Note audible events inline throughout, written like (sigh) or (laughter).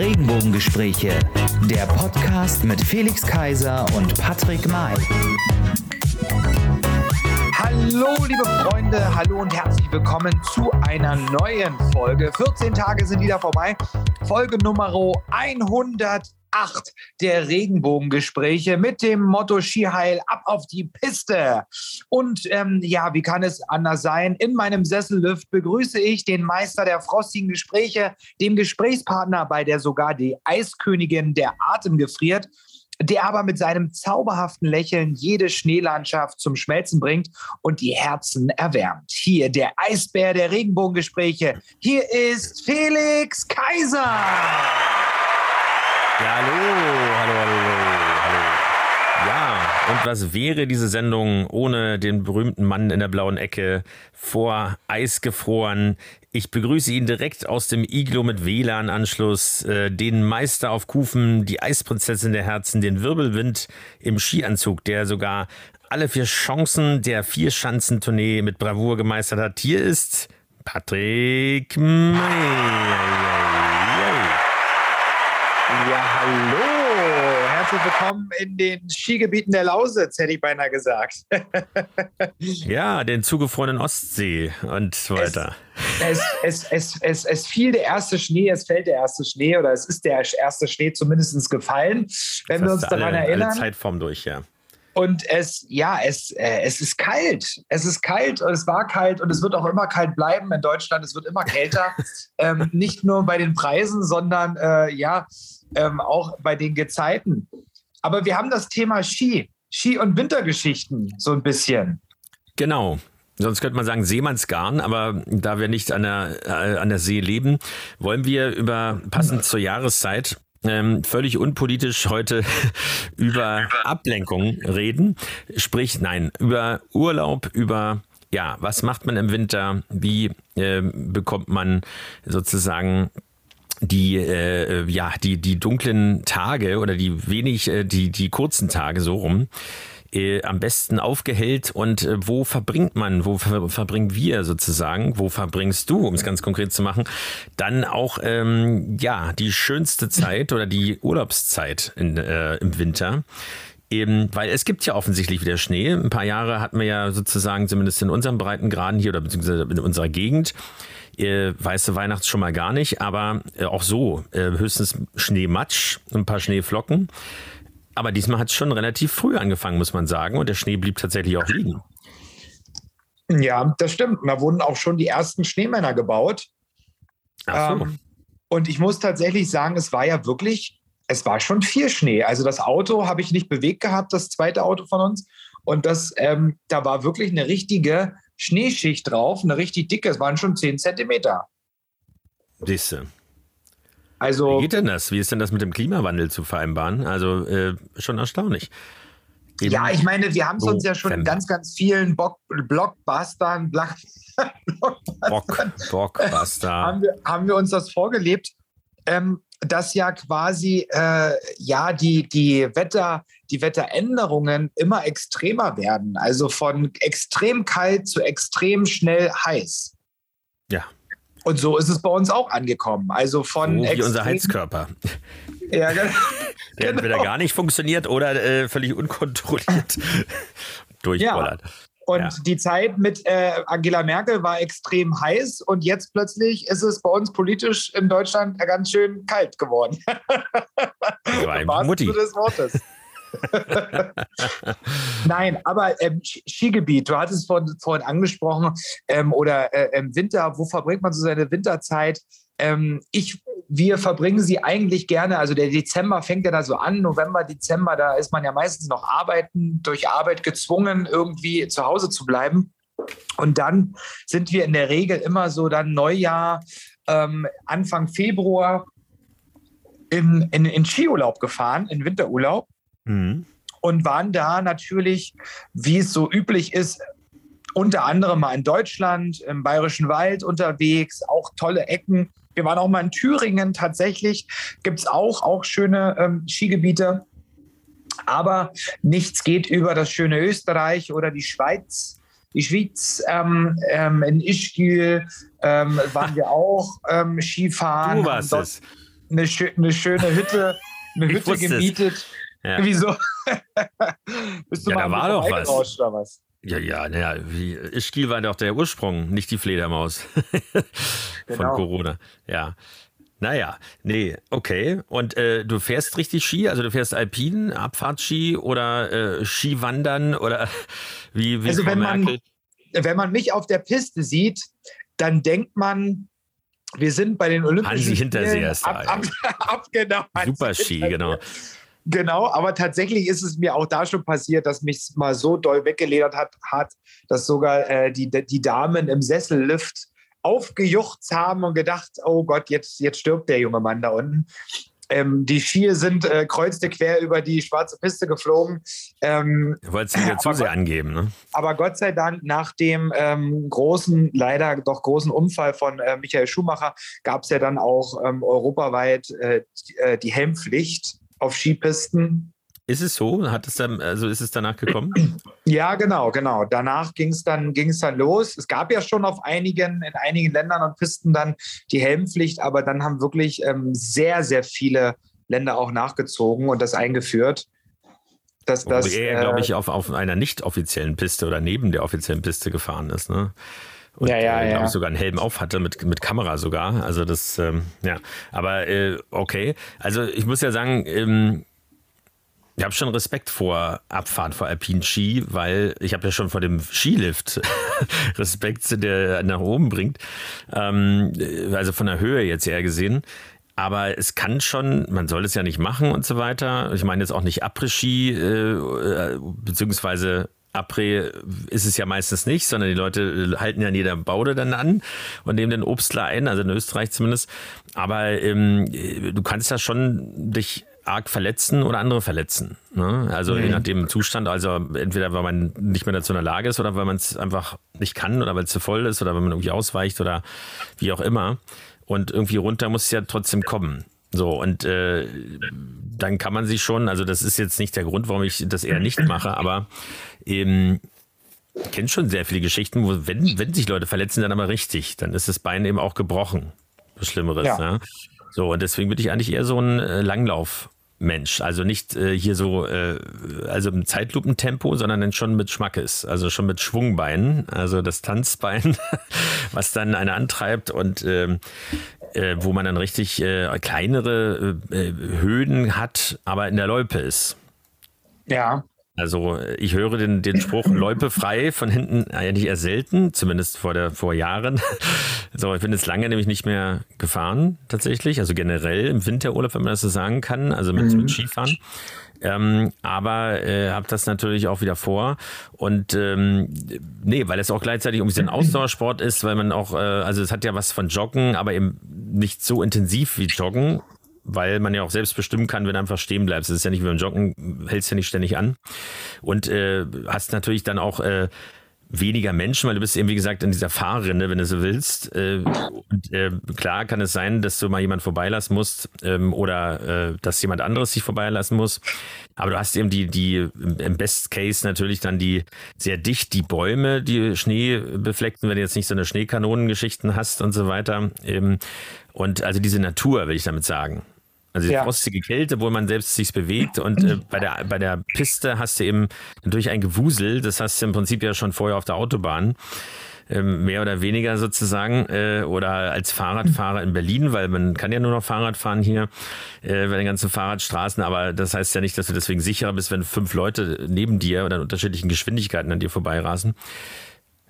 Regenbogengespräche, der Podcast mit Felix Kaiser und Patrick May. Hallo, liebe Freunde, hallo und herzlich willkommen zu einer neuen Folge. 14 Tage sind wieder vorbei. Folge Nummer 100 acht der Regenbogengespräche mit dem Motto Skiheil ab auf die Piste. Und ähm, ja, wie kann es anders sein? In meinem Sessellift begrüße ich den Meister der frostigen Gespräche, dem Gesprächspartner, bei der sogar die Eiskönigin der Atem gefriert der aber mit seinem zauberhaften Lächeln jede Schneelandschaft zum Schmelzen bringt und die Herzen erwärmt. Hier der Eisbär der Regenbogengespräche. Hier ist Felix Kaiser. Ja, hallo, hallo, hallo, hallo. Ja, und was wäre diese Sendung ohne den berühmten Mann in der blauen Ecke vor Eis gefroren? Ich begrüße ihn direkt aus dem Iglo mit WLAN-Anschluss, äh, den Meister auf Kufen, die Eisprinzessin der Herzen, den Wirbelwind im Skianzug, der sogar alle vier Chancen der Vierschanzentournee mit Bravour gemeistert hat. Hier ist Patrick May. Ja, hallo. Herzlich willkommen in den Skigebieten der Lausitz, hätte ich beinahe gesagt. (laughs) ja, den zugefrorenen Ostsee und so weiter. Es, es, es, es, es, fiel der erste Schnee, es fällt der erste Schnee oder es ist der erste Schnee zumindest gefallen, wenn wir uns daran alle, erinnern. Alle Zeitform durch, ja. Und es, ja, es, äh, es ist kalt. Es ist kalt und es war kalt und es wird auch immer kalt bleiben in Deutschland. Es wird immer kälter. (laughs) ähm, nicht nur bei den Preisen, sondern äh, ja, ähm, auch bei den Gezeiten. Aber wir haben das Thema Ski, Ski- und Wintergeschichten so ein bisschen. Genau. Sonst könnte man sagen Seemannsgarn, aber da wir nicht an der, äh, an der See leben, wollen wir über passend zur Jahreszeit ähm, völlig unpolitisch heute (laughs) über Ablenkung reden. Sprich, nein, über Urlaub, über ja, was macht man im Winter? Wie äh, bekommt man sozusagen die äh, ja die die dunklen Tage oder die wenig äh, die die kurzen Tage so rum äh, am besten aufgehellt und äh, wo verbringt man, wo ver verbringen wir sozusagen, wo verbringst du, um es ganz konkret zu machen, dann auch ähm, ja die schönste Zeit oder die Urlaubszeit in, äh, im Winter. Eben, weil es gibt ja offensichtlich wieder Schnee. Ein paar Jahre hatten wir ja sozusagen, zumindest in unserem Breitengraden hier oder beziehungsweise in unserer Gegend, äh, weiße Weihnachts schon mal gar nicht, aber äh, auch so äh, höchstens Schneematsch, ein paar Schneeflocken. Aber diesmal hat es schon relativ früh angefangen, muss man sagen, und der Schnee blieb tatsächlich auch liegen. Ja, das stimmt. Da wurden auch schon die ersten Schneemänner gebaut. Ach so. Ähm, und ich muss tatsächlich sagen, es war ja wirklich, es war schon viel Schnee. Also das Auto habe ich nicht bewegt gehabt, das zweite Auto von uns. Und das, ähm, da war wirklich eine richtige Schneeschicht drauf, eine richtig dicke, es waren schon 10 Zentimeter. Siehste. Also, Wie geht denn das? Wie ist denn das mit dem Klimawandel zu vereinbaren? Also äh, schon erstaunlich. Eben ja, ich meine, wir haben es uns ja schon in ganz, ganz vielen Bock Blockbustern, (laughs) Block Blockbustern Blockbuster. haben, wir, haben wir uns das vorgelebt, ähm, dass ja quasi äh, ja die, die Wetter, die Wetteränderungen immer extremer werden. Also von extrem kalt zu extrem schnell heiß. Ja. Und so ist es bei uns auch angekommen. Also von so wie unser Heizkörper. Ja, genau. (laughs) Der genau. entweder gar nicht funktioniert oder äh, völlig unkontrolliert (laughs) durchbollert. Ja. Und ja. die Zeit mit äh, Angela Merkel war extrem heiß und jetzt plötzlich ist es bei uns politisch in Deutschland ganz schön kalt geworden. War (laughs) Mutti. des Wortes. (laughs) Nein, aber ähm, Skigebiet, du hattest vorhin, vorhin angesprochen, ähm, oder äh, im Winter, wo verbringt man so seine Winterzeit? Ähm, ich, wir verbringen sie eigentlich gerne, also der Dezember fängt ja da so an, November, Dezember, da ist man ja meistens noch arbeiten, durch Arbeit gezwungen, irgendwie zu Hause zu bleiben. Und dann sind wir in der Regel immer so dann Neujahr, ähm, Anfang Februar in, in, in Skiurlaub gefahren, in Winterurlaub. Mhm. Und waren da natürlich, wie es so üblich ist, unter anderem mal in Deutschland, im Bayerischen Wald unterwegs, auch tolle Ecken. Wir waren auch mal in Thüringen tatsächlich, gibt es auch, auch schöne ähm, Skigebiete. Aber nichts geht über das schöne Österreich oder die Schweiz. Die Schweiz, ähm, ähm, in Ischgl ähm, waren wir auch ähm, Skifahren. Du warst es. eine, schö eine schöne Hütte, eine Hütte gemietet. Ja. Wieso? (laughs) Bist du ja, mal da war doch was. Oder was? Ja, ja, naja, Ischgl war doch der Ursprung, nicht die Fledermaus (laughs) von genau. Corona. Ja. Naja, nee, okay. Und äh, du fährst richtig Ski? Also du fährst Alpinen, Abfahrtski oder äh, Skiwandern oder (laughs) wie, wie Also wenn man, wenn man mich auf der Piste sieht, dann denkt man, wir sind bei den Olympischen Hansi Hinterseher ist ab, ab, ab, genau, Super Ski, genau. Genau, aber tatsächlich ist es mir auch da schon passiert, dass mich mal so doll weggeledert hat, hat dass sogar äh, die, die Damen im Sessellift aufgejuchzt haben und gedacht, oh Gott, jetzt, jetzt stirbt der junge Mann da unten. Ähm, die Skier sind äh, kreuzte quer über die schwarze Piste geflogen. Ähm, du wolltest wieder zu sehr angeben, ne? Aber Gott sei Dank, nach dem ähm, großen, leider doch großen Unfall von äh, Michael Schumacher, gab es ja dann auch ähm, europaweit äh, die, äh, die Helmpflicht auf Skipisten. Ist es so? Hat es dann, also ist es danach gekommen? (clears throat) Ja, genau, genau. Danach ging es dann, ging's dann los. Es gab ja schon auf einigen, in einigen Ländern und Pisten dann die Helmpflicht, aber dann haben wirklich ähm, sehr, sehr viele Länder auch nachgezogen und das eingeführt. Dass das, Wo er, äh, glaube ich, auf, auf einer nicht offiziellen Piste oder neben der offiziellen Piste gefahren ist. Ne? Und ja, ja, äh, ja. sogar einen Helm auf hatte, mit, mit Kamera sogar. Also das, ähm, ja. Aber äh, okay. Also ich muss ja sagen, ähm, ich habe schon Respekt vor Abfahrt vor Alpin Ski, weil ich habe ja schon vor dem Skilift (laughs) Respekt, der nach oben bringt. Ähm, also von der Höhe jetzt eher gesehen. Aber es kann schon, man soll es ja nicht machen und so weiter. Ich meine jetzt auch nicht Après-Ski, äh, beziehungsweise Après ist es ja meistens nicht, sondern die Leute halten ja in jeder Baude dann an und nehmen den Obstler ein, also in Österreich zumindest. Aber ähm, du kannst ja schon dich arg verletzen oder andere verletzen. Ne? Also mhm. je nach dem Zustand, also entweder weil man nicht mehr dazu in der Lage ist oder weil man es einfach nicht kann oder weil es zu voll ist oder weil man irgendwie ausweicht oder wie auch immer. Und irgendwie runter muss es ja trotzdem kommen. So, und äh, dann kann man sich schon, also das ist jetzt nicht der Grund, warum ich das eher nicht mache, aber eben, ich kenne schon sehr viele Geschichten, wo, wenn, wenn sich Leute verletzen, dann aber richtig, dann ist das Bein eben auch gebrochen. Was Schlimmeres. Ja. Ne? So, und deswegen würde ich eigentlich eher so einen äh, Langlauf Mensch. Also nicht äh, hier so, äh, also im Zeitlupentempo, sondern dann schon mit Schmackes, also schon mit Schwungbeinen, also das Tanzbein, (laughs) was dann eine antreibt und ähm, äh, wo man dann richtig äh, kleinere äh, Höhen hat, aber in der Loipe ist. Ja. Also ich höre den, den Spruch (laughs) Loipe frei von hinten eigentlich eher selten, zumindest vor, der, vor Jahren. (laughs) So, ich bin jetzt lange nämlich nicht mehr gefahren, tatsächlich. Also generell im Winterurlaub, wenn man das so sagen kann, also mit, mhm. mit Skifahren. Ähm, aber äh, habe das natürlich auch wieder vor. Und ähm, nee, weil es auch gleichzeitig irgendwie so ein (clears throat) Ausdauersport ist, weil man auch, äh, also es hat ja was von Joggen, aber eben nicht so intensiv wie Joggen weil man ja auch selbst bestimmen kann, wenn du einfach stehen bleibst. Das ist ja nicht wie beim Joggen, hältst ja nicht ständig an. Und äh, hast natürlich dann auch äh, weniger Menschen, weil du bist eben, wie gesagt, in dieser Fahrrinne, wenn du so willst. Äh, und äh, klar kann es sein, dass du mal jemand vorbeilassen musst ähm, oder äh, dass jemand anderes sich vorbeilassen muss. Aber du hast eben die, die im Best Case natürlich dann die sehr dicht die Bäume, die Schnee befleckten, wenn du jetzt nicht so eine Schneekanonengeschichten hast und so weiter. Ähm, und also diese Natur, will ich damit sagen. Also die ja. frostige Kälte, wo man selbst sich bewegt. Und äh, (laughs) bei, der, bei der Piste hast du eben natürlich ein Gewusel. Das hast du im Prinzip ja schon vorher auf der Autobahn. Ähm, mehr oder weniger sozusagen. Äh, oder als Fahrradfahrer in Berlin, weil man kann ja nur noch Fahrrad fahren hier äh, bei den ganzen Fahrradstraßen. Aber das heißt ja nicht, dass du deswegen sicherer bist, wenn fünf Leute neben dir oder in unterschiedlichen Geschwindigkeiten an dir vorbeirasen.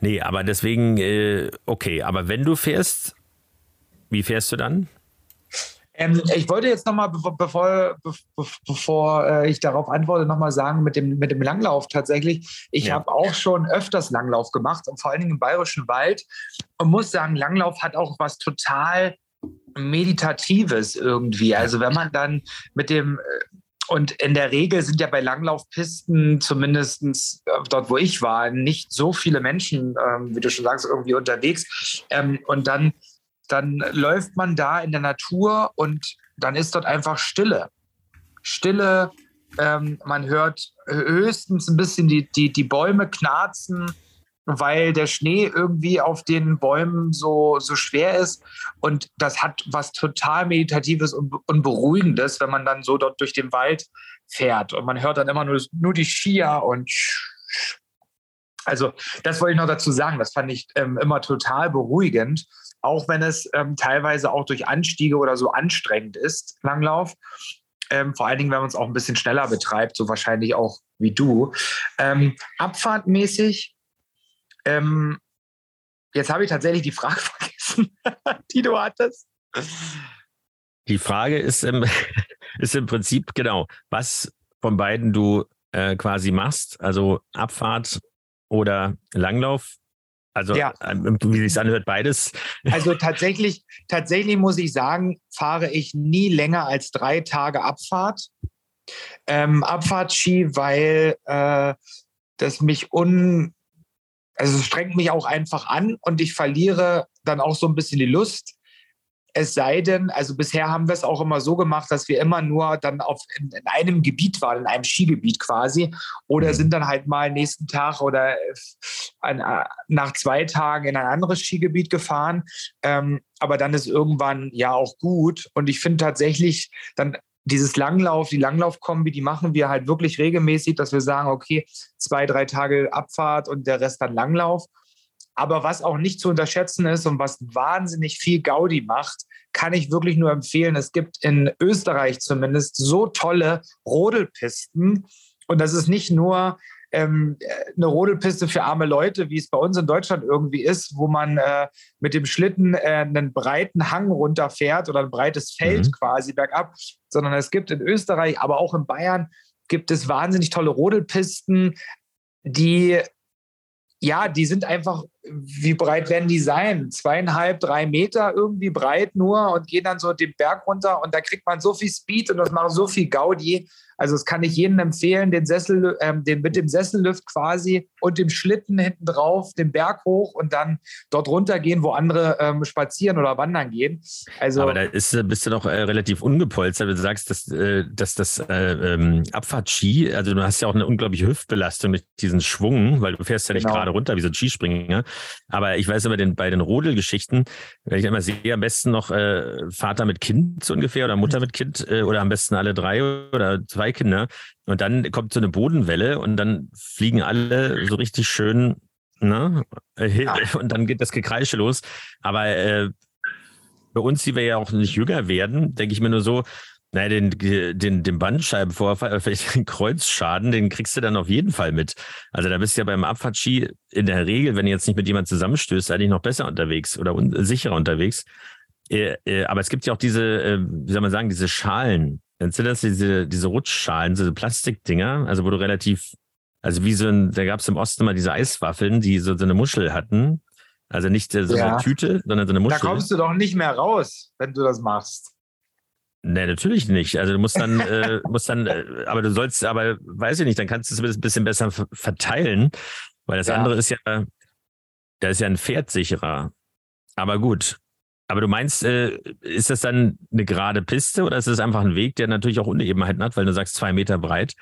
Nee, aber deswegen, äh, okay. Aber wenn du fährst, wie fährst du dann? Ähm, ich wollte jetzt nochmal, bevor, bevor, äh, ich darauf antworte, nochmal sagen, mit dem, mit dem Langlauf tatsächlich. Ich ja. habe auch schon öfters Langlauf gemacht und vor allen Dingen im Bayerischen Wald und muss sagen, Langlauf hat auch was total Meditatives irgendwie. Also wenn man dann mit dem äh, und in der Regel sind ja bei Langlaufpisten, zumindest äh, dort, wo ich war, nicht so viele Menschen, ähm, wie du schon sagst, irgendwie unterwegs. Ähm, und dann dann läuft man da in der Natur und dann ist dort einfach Stille. Stille, ähm, man hört höchstens ein bisschen die, die, die Bäume knarzen weil der Schnee irgendwie auf den Bäumen so, so schwer ist. Und das hat was total Meditatives und, und Beruhigendes, wenn man dann so dort durch den Wald fährt. Und man hört dann immer nur, nur die Skier und also das wollte ich noch dazu sagen. Das fand ich ähm, immer total beruhigend, auch wenn es ähm, teilweise auch durch Anstiege oder so anstrengend ist, Langlauf. Ähm, vor allen Dingen, wenn man es auch ein bisschen schneller betreibt, so wahrscheinlich auch wie du. Ähm, abfahrtmäßig ähm, jetzt habe ich tatsächlich die Frage (laughs) vergessen, die du hattest. Die Frage ist im, (laughs) ist im Prinzip genau, was von beiden du äh, quasi machst, also Abfahrt oder Langlauf. Also ja. Ähm, wie sich anhört, beides. (laughs) Also tatsächlich, tatsächlich muss ich sagen, fahre ich nie länger als drei Tage Abfahrt. Ähm, Abfahrtski, weil äh, das mich un, also es strengt mich auch einfach an und ich verliere dann auch so ein bisschen die Lust. Es sei denn, also bisher haben wir es auch immer so gemacht, dass wir immer nur dann auf, in, in einem Gebiet waren, in einem Skigebiet quasi, oder mhm. sind dann halt mal nächsten Tag oder ein, äh, nach zwei Tagen in ein anderes Skigebiet gefahren. Ähm, aber dann ist irgendwann ja auch gut. Und ich finde tatsächlich, dann dieses Langlauf, die Langlaufkombi, die machen wir halt wirklich regelmäßig, dass wir sagen, okay, zwei, drei Tage Abfahrt und der Rest dann Langlauf. Aber was auch nicht zu unterschätzen ist und was wahnsinnig viel Gaudi macht, kann ich wirklich nur empfehlen. Es gibt in Österreich zumindest so tolle Rodelpisten. Und das ist nicht nur ähm, eine Rodelpiste für arme Leute, wie es bei uns in Deutschland irgendwie ist, wo man äh, mit dem Schlitten äh, einen breiten Hang runterfährt oder ein breites Feld mhm. quasi bergab, sondern es gibt in Österreich, aber auch in Bayern gibt es wahnsinnig tolle Rodelpisten, die ja, die sind einfach, wie breit werden die sein? Zweieinhalb, drei Meter irgendwie breit nur und gehen dann so den Berg runter und da kriegt man so viel Speed und das macht so viel Gaudi. Also das kann ich jedem empfehlen, den Sessel, ähm, den mit dem Sessellift quasi und dem Schlitten hinten drauf, den Berg hoch und dann dort runtergehen, wo andere ähm, spazieren oder wandern gehen. Also, Aber da ist, bist du doch äh, relativ ungepolstert, wenn du sagst, dass, äh, dass das äh, ähm, Abfahrtski, also du hast ja auch eine unglaubliche Hüftbelastung mit diesem Schwung, weil du fährst ja nicht genau. gerade runter wie so ein Skispringer. Aber ich weiß immer, den, bei den Rodelgeschichten, wenn ich immer sehe, am besten noch äh, Vater mit Kind so ungefähr oder Mutter mit Kind äh, oder am besten alle drei oder zwei zwei Kinder. Und dann kommt so eine Bodenwelle und dann fliegen alle so richtig schön, ne? Ja. (laughs) Und dann geht das Gekreische los. Aber äh, bei uns, die wir ja auch nicht jünger werden, denke ich mir nur so, naja, den, den, den Bandscheibenvorfall, (laughs) vielleicht den Kreuzschaden, den kriegst du dann auf jeden Fall mit. Also da bist du ja beim Abfahrtski in der Regel, wenn du jetzt nicht mit jemandem zusammenstößt, eigentlich noch besser unterwegs oder un sicherer unterwegs. Äh, äh, aber es gibt ja auch diese, äh, wie soll man sagen, diese Schalen, Kennst du das, diese, diese Rutschschalen, diese Plastikdinger, also wo du relativ, also wie so ein, da gab es im Osten mal diese Eiswaffeln, die so, so eine Muschel hatten. Also nicht so ja. eine Tüte, sondern so eine Muschel. Da kommst du doch nicht mehr raus, wenn du das machst. Nee, natürlich nicht. Also du musst dann, äh, musst dann, äh, aber du sollst, aber weiß ich nicht, dann kannst du es ein bisschen besser verteilen, weil das ja. andere ist ja, da ist ja ein Pferd sicherer. Aber gut, aber du meinst, äh, ist das dann eine gerade Piste oder ist es einfach ein Weg, der natürlich auch Unebenheiten hat, weil du sagst zwei Meter breit?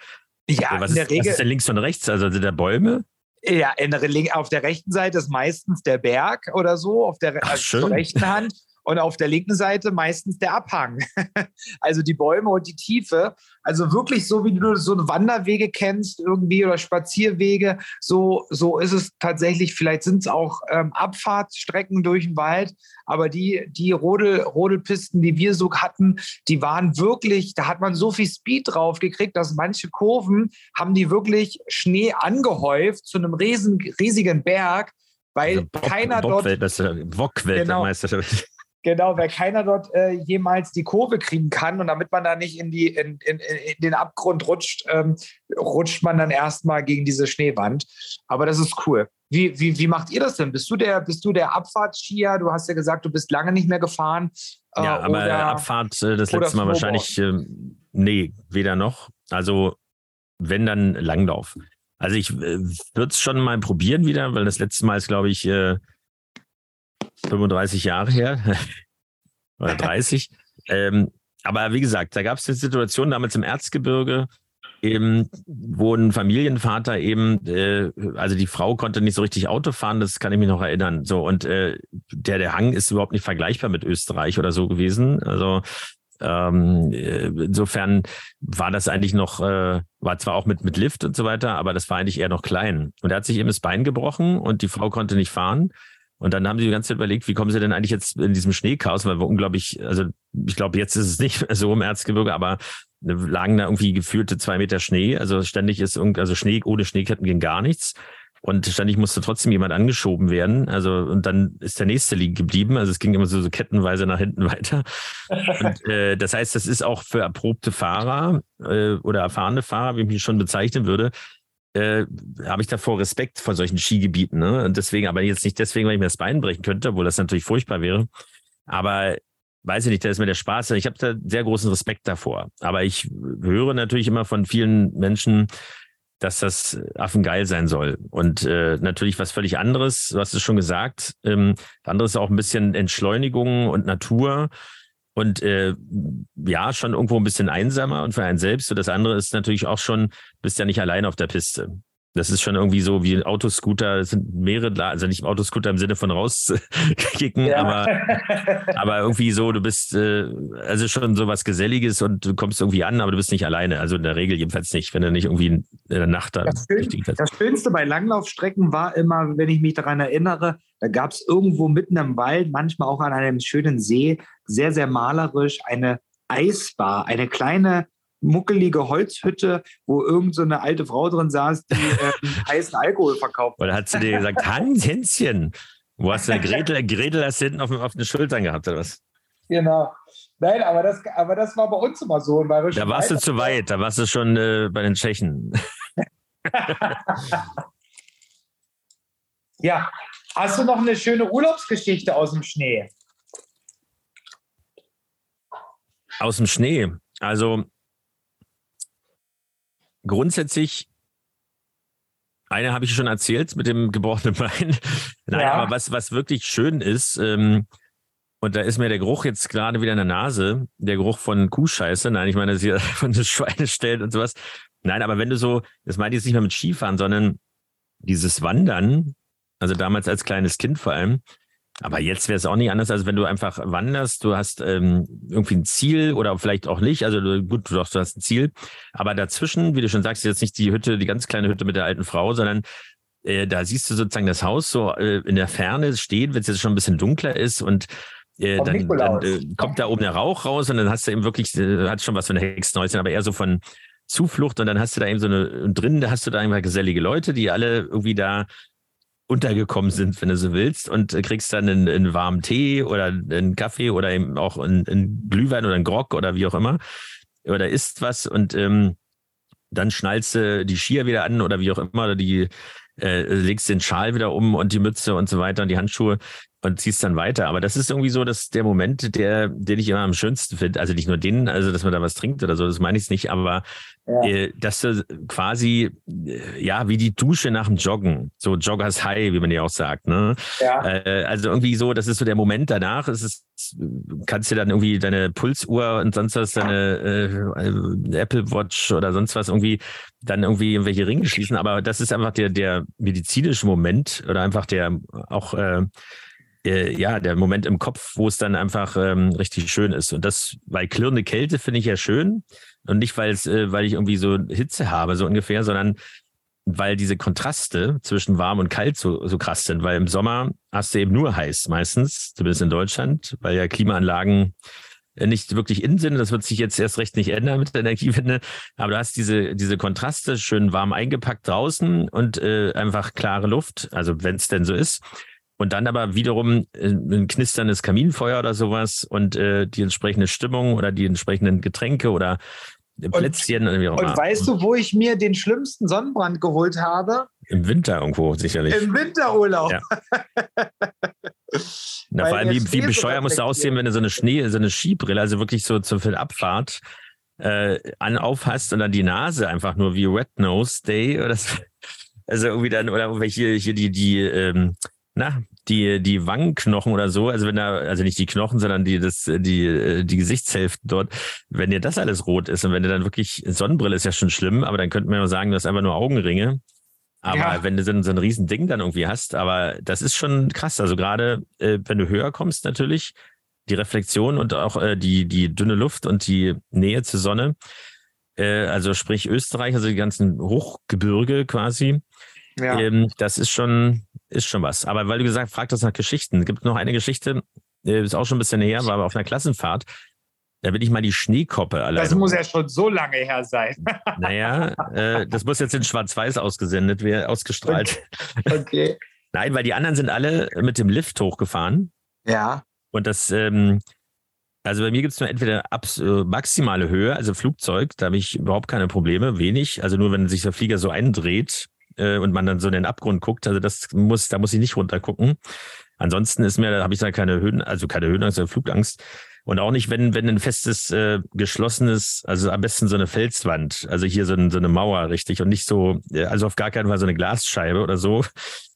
Ja, was in der ist, Regel. Was ist denn links und rechts? Also sind da Bäume? Ja, der, auf der rechten Seite ist meistens der Berg oder so, auf der Ach, also zur rechten Hand und auf der linken Seite meistens der Abhang. (laughs) also die Bäume und die Tiefe. Also wirklich so, wie du so Wanderwege kennst irgendwie oder Spazierwege, so, so ist es tatsächlich. Vielleicht sind es auch ähm, Abfahrtsstrecken durch den Wald, aber die, die Rodel, Rodelpisten, die wir so hatten, die waren wirklich, da hat man so viel Speed drauf gekriegt, dass manche Kurven haben die wirklich Schnee angehäuft zu einem riesen, riesigen Berg weil also Bock, keiner Bock, dort. Bock-Weltmeisterschaft. Genau, (laughs) Genau, weil keiner dort äh, jemals die Kurve kriegen kann und damit man da nicht in, die, in, in, in den Abgrund rutscht, ähm, rutscht man dann erstmal gegen diese Schneewand. Aber das ist cool. Wie, wie, wie macht ihr das denn? Bist du der, bist du der Abfahrtskier? Du hast ja gesagt, du bist lange nicht mehr gefahren. Äh, ja, aber oder, Abfahrt äh, das letzte Mal wahrscheinlich, äh, nee, weder noch. Also wenn dann Langlauf. Also ich äh, würde es schon mal probieren wieder, weil das letzte Mal ist, glaube ich, äh, 35 Jahre her (laughs) oder 30. (laughs) ähm, aber wie gesagt, da gab es eine Situation damals im Erzgebirge, eben, wo ein Familienvater eben, äh, also die Frau konnte nicht so richtig Auto fahren, das kann ich mich noch erinnern. So, und äh, der, der Hang ist überhaupt nicht vergleichbar mit Österreich oder so gewesen. Also ähm, äh, insofern war das eigentlich noch, äh, war zwar auch mit, mit Lift und so weiter, aber das war eigentlich eher noch klein. Und er hat sich eben das Bein gebrochen und die Frau konnte nicht fahren. Und dann haben sie die ganze Zeit überlegt, wie kommen sie denn eigentlich jetzt in diesem Schneechaos, weil wir unglaublich, also ich glaube, jetzt ist es nicht (laughs) so im Erzgebirge, aber lagen da irgendwie gefühlte zwei Meter Schnee. Also ständig ist irgendwie, also Schnee, ohne Schneeketten ging gar nichts. Und ständig musste trotzdem jemand angeschoben werden. Also, und dann ist der nächste liegen geblieben. Also es ging immer so, so kettenweise nach hinten (laughs) weiter. Und äh, das heißt, das ist auch für erprobte Fahrer äh, oder erfahrene Fahrer, wie ich mich schon bezeichnen würde, äh, habe ich davor Respekt vor solchen Skigebieten. Ne? Und deswegen, aber jetzt nicht deswegen, weil ich mir das Bein brechen könnte, obwohl das natürlich furchtbar wäre. Aber weiß ich nicht, da ist mir der Spaß. Ich habe da sehr großen Respekt davor. Aber ich höre natürlich immer von vielen Menschen, dass das affengeil sein soll. Und äh, natürlich was völlig anderes, du hast es schon gesagt. Ähm, das andere ist auch ein bisschen Entschleunigung und Natur. Und äh, ja, schon irgendwo ein bisschen einsamer und für einen selbst. Und das andere ist natürlich auch schon, bist ja nicht allein auf der Piste. Das ist schon irgendwie so wie ein Autoscooter, das sind mehrere, also nicht Autoscooter im Sinne von rauskicken, ja. aber, (laughs) aber irgendwie so, du bist äh, also schon so was Geselliges und du kommst irgendwie an, aber du bist nicht alleine. Also in der Regel jedenfalls nicht, wenn du nicht irgendwie in der Nacht da. Das, Schön, das Schönste bei Langlaufstrecken war immer, wenn ich mich daran erinnere, da gab es irgendwo mitten im Wald, manchmal auch an einem schönen See, sehr, sehr malerisch eine Eisbar, eine kleine muckelige Holzhütte, wo irgend so eine alte Frau drin saß, die (laughs) ähm, heißen Alkohol verkauft. Oder hat sie dir gesagt, Hans, Hänschen, wo hast du eine Gretel, (laughs) Gretel hast du hinten auf, auf den Schultern gehabt, oder was? Genau. Nein, aber das, aber das war bei uns immer so. da warst Wald. du zu weit, da warst du schon äh, bei den Tschechen. (laughs) ja, hast du noch eine schöne Urlaubsgeschichte aus dem Schnee? Aus dem Schnee. Also grundsätzlich, eine habe ich schon erzählt mit dem gebrochenen Bein. (laughs) Nein, ja. aber was, was wirklich schön ist, ähm, und da ist mir der Geruch jetzt gerade wieder in der Nase, der Geruch von Kuhscheiße. Nein, ich meine, das hier (laughs) von den Schweineställen und sowas. Nein, aber wenn du so, das meine ich jetzt nicht mehr mit Skifahren, sondern dieses Wandern, also damals als kleines Kind vor allem, aber jetzt wäre es auch nicht anders, als wenn du einfach wanderst, du hast ähm, irgendwie ein Ziel oder vielleicht auch nicht. Also du, gut, du, hast ein Ziel. Aber dazwischen, wie du schon sagst, jetzt nicht die Hütte, die ganz kleine Hütte mit der alten Frau, sondern äh, da siehst du sozusagen das Haus so äh, in der Ferne stehen, wenn es jetzt schon ein bisschen dunkler ist und äh, dann, dann äh, kommt da oben der Rauch raus und dann hast du eben wirklich, äh, hat schon was von Hexenhäuschen, aber eher so von Zuflucht und dann hast du da eben so eine, und drinnen da hast du da einfach gesellige Leute, die alle irgendwie da untergekommen sind, wenn du so willst, und kriegst dann einen, einen warmen Tee oder einen Kaffee oder eben auch einen, einen Glühwein oder einen Grog oder wie auch immer. Oder isst was und ähm, dann schnallst du die Skier wieder an oder wie auch immer, oder die äh, legst den Schal wieder um und die Mütze und so weiter und die Handschuhe und ziehst dann weiter. Aber das ist irgendwie so, dass der Moment, der, den ich immer am schönsten finde, also nicht nur den, also dass man da was trinkt oder so, das meine ich nicht, aber ja. äh, dass du quasi, äh, ja, wie die Dusche nach dem Joggen, so Joggers High, wie man ja auch sagt, ne? Ja. Äh, also irgendwie so, das ist so der Moment danach, es ist, kannst du dann irgendwie deine Pulsuhr und sonst was, deine äh, Apple Watch oder sonst was irgendwie dann irgendwie irgendwelche Ringe schließen, aber das ist einfach der, der medizinische Moment oder einfach der auch äh, äh, ja, der Moment im Kopf, wo es dann einfach ähm, richtig schön ist. Und das, weil klirrende Kälte finde ich ja schön. Und nicht, weil äh, weil ich irgendwie so Hitze habe, so ungefähr, sondern weil diese Kontraste zwischen warm und kalt so, so krass sind. Weil im Sommer hast du eben nur heiß meistens, zumindest in Deutschland, weil ja Klimaanlagen äh, nicht wirklich in sind. Das wird sich jetzt erst recht nicht ändern mit der Energiewende. Aber du hast diese, diese Kontraste schön warm eingepackt draußen und äh, einfach klare Luft, also wenn es denn so ist. Und dann aber wiederum äh, ein knisterndes Kaminfeuer oder sowas und äh, die entsprechende Stimmung oder die entsprechenden Getränke oder Plätzchen. Und, wie auch und weißt du, wo ich mir den schlimmsten Sonnenbrand geholt habe? Im Winter irgendwo, sicherlich. Im Winterurlaub. Ja. (laughs) Na, vor allem, wie, wie bescheuert musst du aussehen, wenn du so eine Schnee, so eine Skibrille, also wirklich so zur Abfahrt äh, an auf hast und dann die Nase einfach nur wie Red Nose Day oder so. (laughs) Also irgendwie dann, oder welche hier die, die, ähm, na, die, die Wangenknochen oder so, also wenn da, also nicht die Knochen, sondern die, das, die, die Gesichtshälften dort, wenn dir das alles rot ist und wenn du dann wirklich, Sonnenbrille ist ja schon schlimm, aber dann könnte man ja sagen, du hast einfach nur Augenringe. Aber ja. wenn du so, so ein riesen Ding dann irgendwie hast, aber das ist schon krass. Also gerade, äh, wenn du höher kommst natürlich, die Reflexion und auch äh, die, die dünne Luft und die Nähe zur Sonne, äh, also sprich Österreich, also die ganzen Hochgebirge quasi, ja. ähm, das ist schon, ist schon was. Aber weil du gesagt fragt das nach Geschichten, gibt noch eine Geschichte, äh, ist auch schon ein bisschen her, war aber auf einer Klassenfahrt. Da bin ich mal die Schneekoppe allein. Das muss ja schon so lange her sein. (laughs) naja, äh, das muss jetzt in Schwarz-Weiß ausgesendet werden, ausgestrahlt. Okay. okay. (laughs) Nein, weil die anderen sind alle mit dem Lift hochgefahren. Ja. Und das, ähm, also bei mir gibt es nur entweder abs äh, maximale Höhe, also Flugzeug, da habe ich überhaupt keine Probleme, wenig. Also nur wenn sich der Flieger so eindreht, äh, und man dann so in den Abgrund guckt. Also das muss, da muss ich nicht runter gucken. Ansonsten ist mir, da habe ich da keine Höhen, also keine Höhenangst, sondern Flugangst. Und auch nicht, wenn, wenn ein festes, äh, geschlossenes, also am besten so eine Felswand, also hier so, ein, so eine Mauer, richtig, und nicht so, äh, also auf gar keinen Fall so eine Glasscheibe oder so,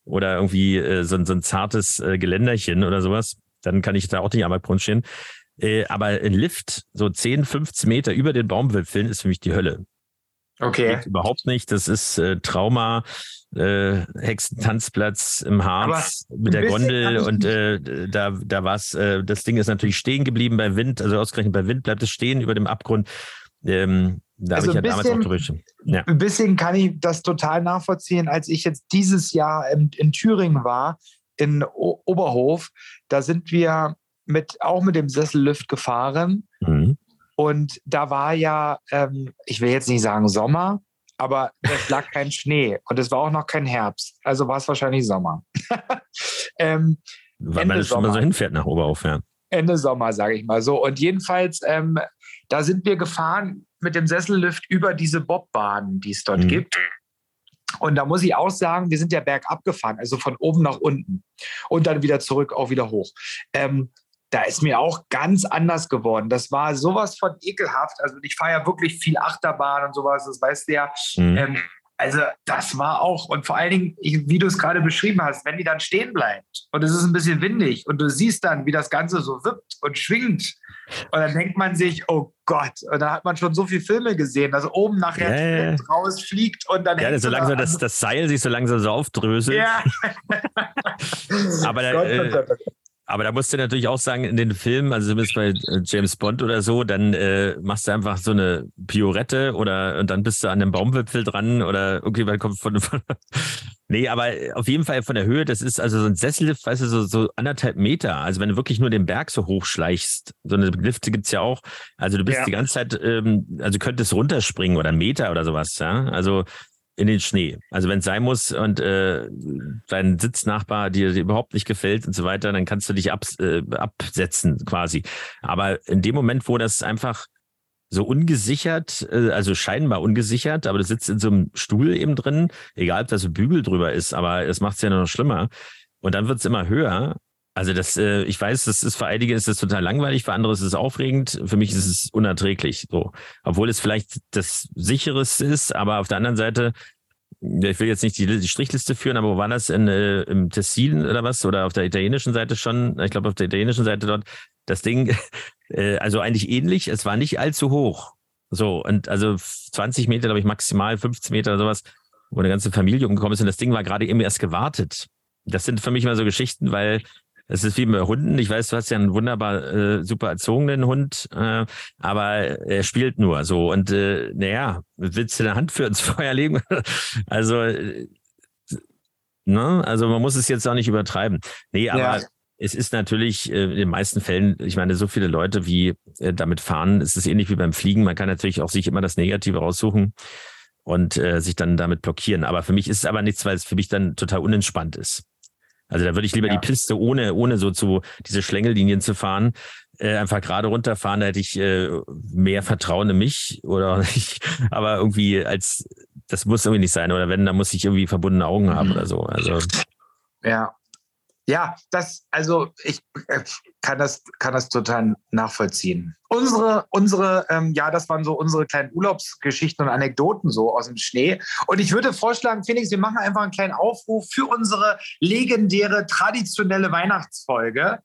oder irgendwie äh, so, so ein zartes äh, Geländerchen oder sowas, dann kann ich da auch nicht am Abgrund. Äh, aber ein Lift, so 10, 15 Meter über den Baumwipfeln, ist für mich die Hölle. Okay. Geht überhaupt nicht. Das ist äh, Trauma, äh, Hexentanzplatz im Harz Aber mit der Gondel und äh, da, da war es, äh, das Ding ist natürlich stehen geblieben bei Wind, also ausgerechnet bei Wind bleibt es stehen über dem Abgrund. Ähm, da also habe ich ja bisschen, damals auch Ja. Ein bisschen kann ich das total nachvollziehen, als ich jetzt dieses Jahr in, in Thüringen war, in o Oberhof, da sind wir mit, auch mit dem Sessellift gefahren. Mhm. Und da war ja, ähm, ich will jetzt nicht sagen Sommer, aber es lag kein (laughs) Schnee und es war auch noch kein Herbst. Also war es wahrscheinlich Sommer. (laughs) ähm, Weil man schon mal so hinfährt nach Oberhof, ja. Ende Sommer, sage ich mal so. Und jedenfalls, ähm, da sind wir gefahren mit dem Sessellift über diese Bobbahnen, die es dort mhm. gibt. Und da muss ich auch sagen, wir sind ja bergab gefahren, also von oben nach unten und dann wieder zurück, auch wieder hoch. Ähm, da ist mir auch ganz anders geworden. Das war sowas von ekelhaft. Also ich fahre ja wirklich viel Achterbahn und sowas, das weißt du ja. Mhm. Ähm, also das war auch, und vor allen Dingen, wie du es gerade beschrieben hast, wenn die dann stehen bleibt und es ist ein bisschen windig und du siehst dann, wie das Ganze so wippt und schwingt. Und dann denkt man sich, oh Gott, und da hat man schon so viele Filme gesehen, dass oben nachher ja, rausfliegt und dann. Ja, so langsam da das, das Seil sich so langsam so aufdröselt. Ja. (laughs) Aber da, äh, aber da musst du natürlich auch sagen, in den Filmen, also zumindest bei äh, James Bond oder so, dann äh, machst du einfach so eine Piorette oder und dann bist du an einem Baumwipfel dran oder okay, man kommt von, (laughs) von Nee, aber auf jeden Fall von der Höhe, das ist also so ein Sessellift, weißt du, so, so anderthalb Meter. Also wenn du wirklich nur den Berg so hochschleichst, so eine Lifte gibt's ja auch. Also du bist ja. die ganze Zeit, ähm, also könntest runterspringen oder einen Meter oder sowas, ja. Also in den Schnee. Also wenn es sein muss und äh, dein Sitznachbar dir, überhaupt nicht gefällt und so weiter, dann kannst du dich ab, äh, absetzen quasi. Aber in dem Moment, wo das einfach so ungesichert, äh, also scheinbar ungesichert, aber du sitzt in so einem Stuhl eben drin, egal ob da so Bügel drüber ist, aber es macht es ja noch schlimmer. Und dann wird es immer höher also das, äh, ich weiß, das ist für einige ist das total langweilig, für andere ist es aufregend, für mich ist es unerträglich. So, obwohl es vielleicht das sichereste ist, aber auf der anderen Seite, ich will jetzt nicht die, die Strichliste führen, aber wo war das in, äh, im Tessin oder was oder auf der italienischen Seite schon? Ich glaube auf der italienischen Seite dort das Ding, (laughs) äh, also eigentlich ähnlich. Es war nicht allzu hoch. So und also 20 Meter, glaube ich maximal 15 Meter oder sowas, wo eine ganze Familie umgekommen ist und das Ding war gerade eben erst gewartet. Das sind für mich immer so Geschichten, weil es ist wie bei Hunden. Ich weiß, du hast ja einen wunderbar äh, super erzogenen Hund, äh, aber er spielt nur so. Und äh, naja, willst du eine Hand für ins Feuer (laughs) legen? also, äh, ne? Also man muss es jetzt auch nicht übertreiben. Nee, aber ja. es ist natürlich äh, in den meisten Fällen, ich meine, so viele Leute wie äh, damit fahren, es ist ähnlich wie beim Fliegen. Man kann natürlich auch sich immer das Negative raussuchen und äh, sich dann damit blockieren. Aber für mich ist es aber nichts, weil es für mich dann total unentspannt ist. Also da würde ich lieber ja. die Piste ohne, ohne so zu diese Schlängellinien zu fahren, äh, einfach gerade runterfahren, da hätte ich äh, mehr Vertrauen in mich oder (laughs) nicht. Aber irgendwie als das muss irgendwie nicht sein. Oder wenn, dann muss ich irgendwie verbundene Augen haben oder so. Also ja. Ja, das, also ich äh, kann das, kann das total nachvollziehen. Unsere, unsere, ähm, ja, das waren so unsere kleinen Urlaubsgeschichten und Anekdoten so aus dem Schnee. Und ich würde vorschlagen, Felix, wir machen einfach einen kleinen Aufruf für unsere legendäre, traditionelle Weihnachtsfolge.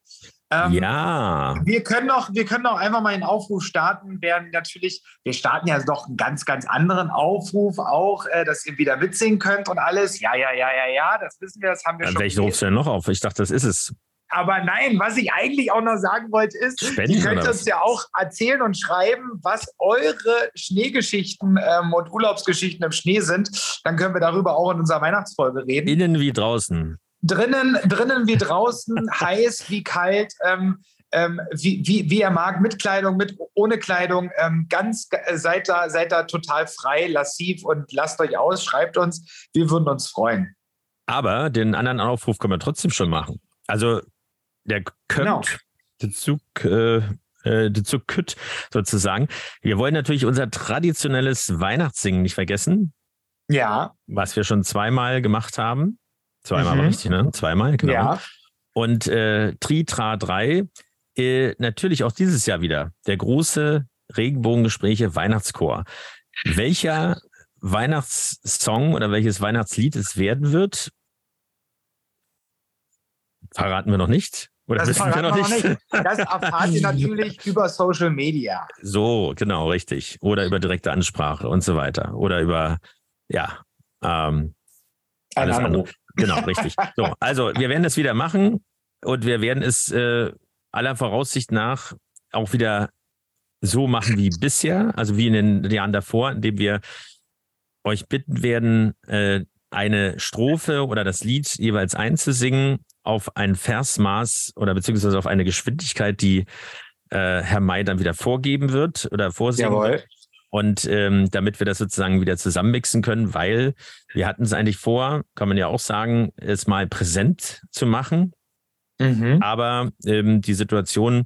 Ähm, ja. Wir können doch, wir können doch einfach mal einen Aufruf starten. Werden natürlich, wir starten ja doch einen ganz, ganz anderen Aufruf auch, äh, dass ihr wieder mitsingen könnt und alles. Ja, ja, ja, ja, ja, das wissen wir, das haben wir An schon. Welchen rufst du denn noch auf? Ich dachte, das ist es. Aber nein, was ich eigentlich auch noch sagen wollte, ist, Spenden, ihr könnt uns ja auch erzählen und schreiben, was eure Schneegeschichten ähm, und Urlaubsgeschichten im Schnee sind. Dann können wir darüber auch in unserer Weihnachtsfolge reden. Innen wie draußen drinnen, drinnen wie draußen, (laughs) heiß wie kalt, ähm, ähm, wie, wie, wie er mag, mit Kleidung, mit ohne Kleidung, ähm, ganz äh, seid da, seid da total frei, lassiv und lasst euch aus, schreibt uns, wir würden uns freuen. Aber den anderen Aufruf können wir trotzdem schon machen. Also der könnte genau. der Zug, äh, äh, der Zug kütt sozusagen. Wir wollen natürlich unser traditionelles Weihnachtssingen nicht vergessen. Ja. Was wir schon zweimal gemacht haben. Zweimal mhm. richtig, ne? Zweimal, genau. Ja. Und äh, Tri Tra 3, äh, natürlich auch dieses Jahr wieder der große Regenbogengespräche Weihnachtschor. Welcher Weihnachtssong oder welches Weihnachtslied es werden wird, verraten wir noch nicht. Oder das wissen wir noch nicht? nicht? Das erfahrt ihr natürlich (laughs) über Social Media. So, genau, richtig. Oder über direkte Ansprache und so weiter. Oder über, ja, ähm, alles andere. Genau, richtig. So, also wir werden es wieder machen und wir werden es äh, aller Voraussicht nach auch wieder so machen wie bisher, also wie in den Jahren davor, indem wir euch bitten werden, äh, eine Strophe oder das Lied jeweils einzusingen auf ein Versmaß oder beziehungsweise auf eine Geschwindigkeit, die äh, Herr May dann wieder vorgeben wird oder vorsingen Jawohl. Und ähm, damit wir das sozusagen wieder zusammenmixen können, weil wir hatten es eigentlich vor, kann man ja auch sagen, es mal präsent zu machen. Mhm. Aber ähm, die Situation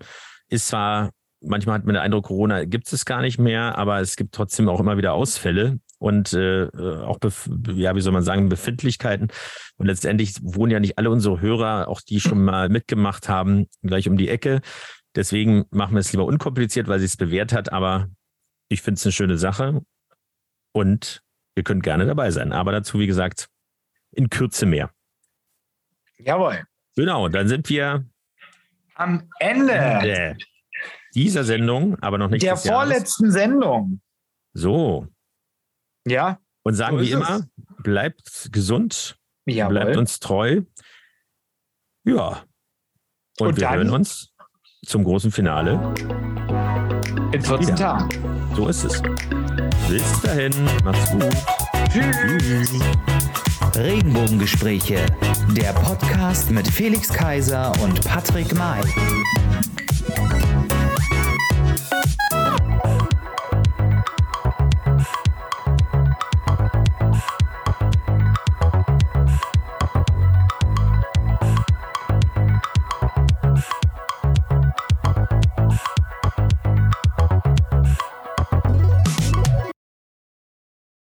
ist zwar, manchmal hat man den Eindruck, Corona gibt es gar nicht mehr, aber es gibt trotzdem auch immer wieder Ausfälle und äh, auch, ja, wie soll man sagen, Befindlichkeiten. Und letztendlich wohnen ja nicht alle unsere Hörer, auch die schon (laughs) mal mitgemacht haben, gleich um die Ecke. Deswegen machen wir es lieber unkompliziert, weil sie es bewährt hat, aber ich finde es eine schöne Sache und ihr könnt gerne dabei sein. Aber dazu, wie gesagt, in Kürze mehr. Jawohl. Genau, dann sind wir am Ende dieser Sendung, aber noch nicht der vorletzten Jahres. Sendung. So. Ja. Und sagen so wie immer, es. bleibt gesund, Jawohl. bleibt uns treu. Ja. Und, Und wir hören uns zum großen Finale. In 14 wieder. Tagen. So ist es. Bis dahin, macht's gut. Tschüss. Regenbogengespräche, der Podcast mit Felix Kaiser und Patrick May.